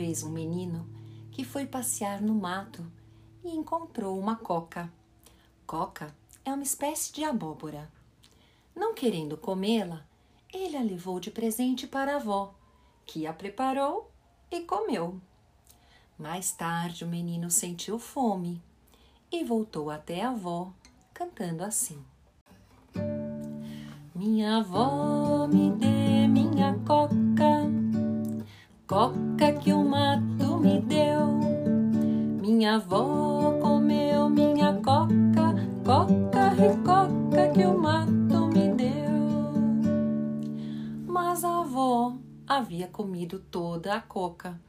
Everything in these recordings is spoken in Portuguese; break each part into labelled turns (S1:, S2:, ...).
S1: vez um menino que foi passear no mato e encontrou uma coca. Coca é uma espécie de abóbora. Não querendo comê-la, ele a levou de presente para a avó, que a preparou e comeu. Mais tarde, o menino sentiu fome e voltou até a avó, cantando assim: Minha avó me dê minha coca, coca que o mato me deu. Minha avó comeu minha coca, coca e coca que o mato me deu. Mas a avó havia comido toda a coca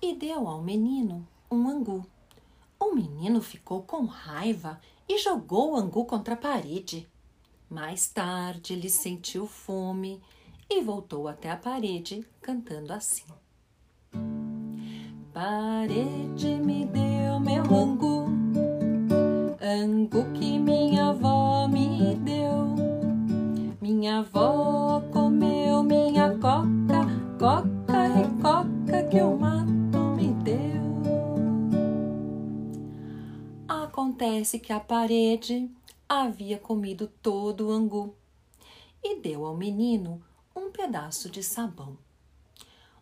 S1: e deu ao menino um angu. O menino ficou com raiva e jogou o angu contra a parede. Mais tarde ele sentiu fome e voltou até a parede cantando assim: Parede me deu meu angu, angu que minha avó me deu. Minha avó comeu minha coca, coca e coca que o mato me deu. Acontece que a parede havia comido todo o angu e deu ao menino um pedaço de sabão.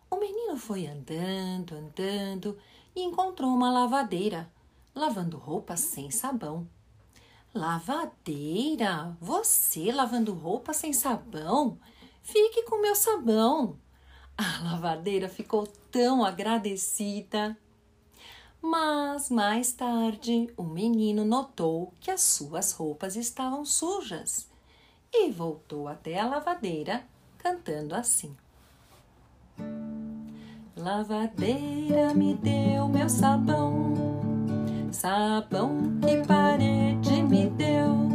S1: O menino foi andando, andando e encontrou uma lavadeira, lavando roupas sem sabão. Lavadeira? Você lavando roupa sem sabão? Fique com meu sabão. A lavadeira ficou tão agradecida. Mas mais tarde o menino notou que as suas roupas estavam sujas e voltou até a lavadeira cantando assim: Lavadeira me deu meu sabão, sabão que parede me deu,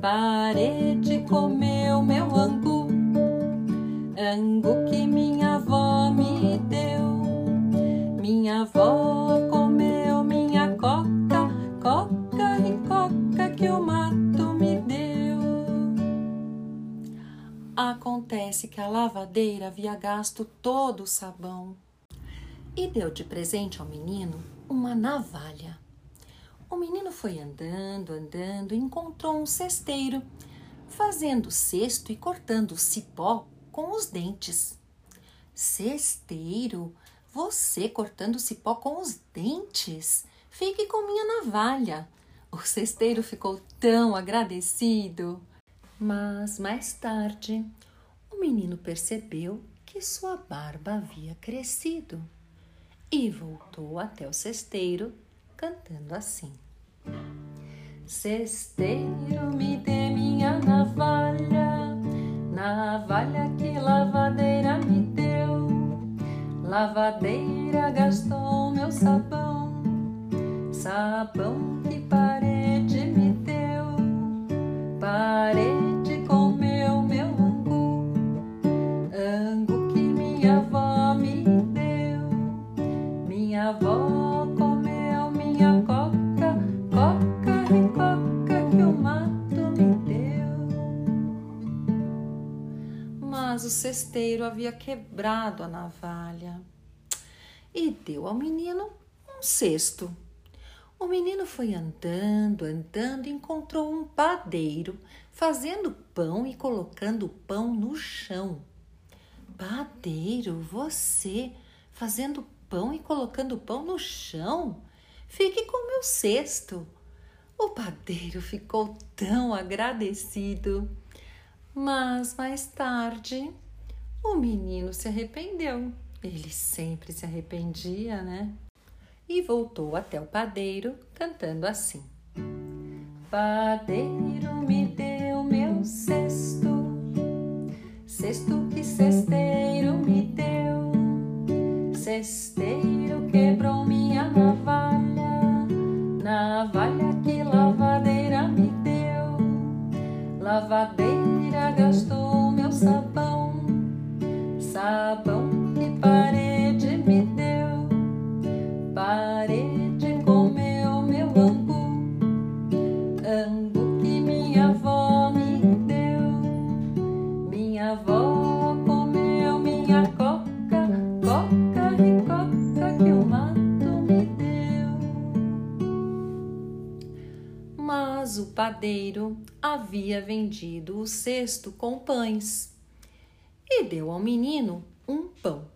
S1: parede comeu meu angu, angu que minha avó me deu, minha avó Acontece que a lavadeira havia gasto todo o sabão e deu de presente ao menino uma navalha. O menino foi andando, andando e encontrou um cesteiro, fazendo cesto e cortando o cipó com os dentes. Cesteiro, você cortando cipó com os dentes? Fique com minha navalha. O cesteiro ficou tão agradecido. Mas mais tarde, o menino percebeu que sua barba havia crescido e voltou até o cesteiro cantando assim: Cesteiro, me dê minha navalha, navalha que lavadeira me deu. Lavadeira cesteiro havia quebrado a navalha e deu ao menino um cesto. O menino foi andando, andando e encontrou um padeiro fazendo pão e colocando o pão no chão. Padeiro, você fazendo pão e colocando pão no chão? Fique com meu cesto. O padeiro ficou tão agradecido. Mas mais tarde, o menino se arrependeu. Ele sempre se arrependia, né? E voltou até o padeiro cantando assim: Padeiro, me deu meu cesto, cesto que cesteiro me deu, cesteiro padeiro havia vendido o cesto com pães e deu ao menino um pão.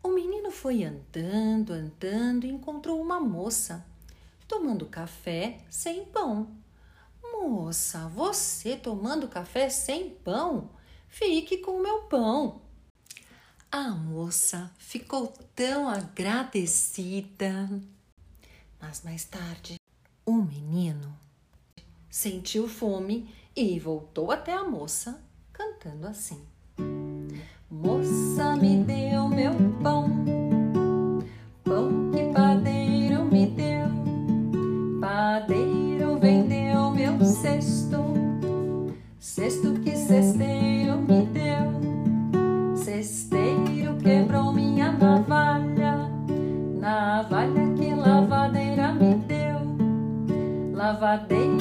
S1: O menino foi andando, andando e encontrou uma moça tomando café sem pão. Moça, você tomando café sem pão? Fique com o meu pão. A moça ficou tão agradecida. Mas mais tarde, o menino sentiu fome e voltou até a moça cantando assim: Moça, me deu meu pão, pão que padeiro me deu, padeiro vendeu meu cesto, cesto que cesteiro me deu, cesteiro quebrou minha navalha, navalha que lavadeira me deu, lavadeira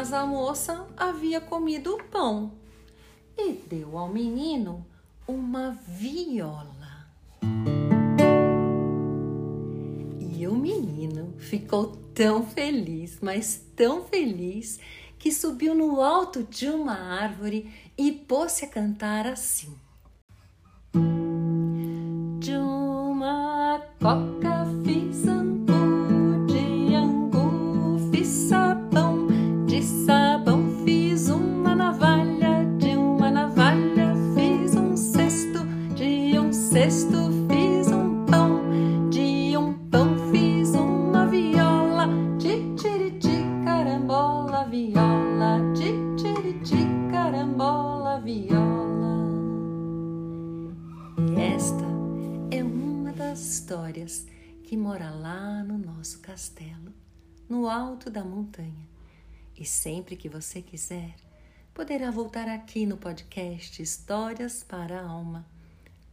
S1: Mas a moça havia comido o pão e deu ao menino uma viola. E o menino ficou tão feliz, mas tão feliz, que subiu no alto de uma árvore e pôs-se a cantar assim: De uma coca fiz angu, de angu fiz sabão, de sabão fiz uma navalha, de uma navalha fiz um cesto, de um cesto fiz um pão, de um pão fiz uma viola, de tiriti carambola, viola, de tiriti carambola, viola. E esta é uma das histórias que mora lá no nosso castelo, no alto da montanha. E sempre que você quiser, poderá voltar aqui no podcast Histórias para a Alma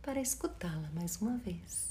S1: para escutá-la mais uma vez.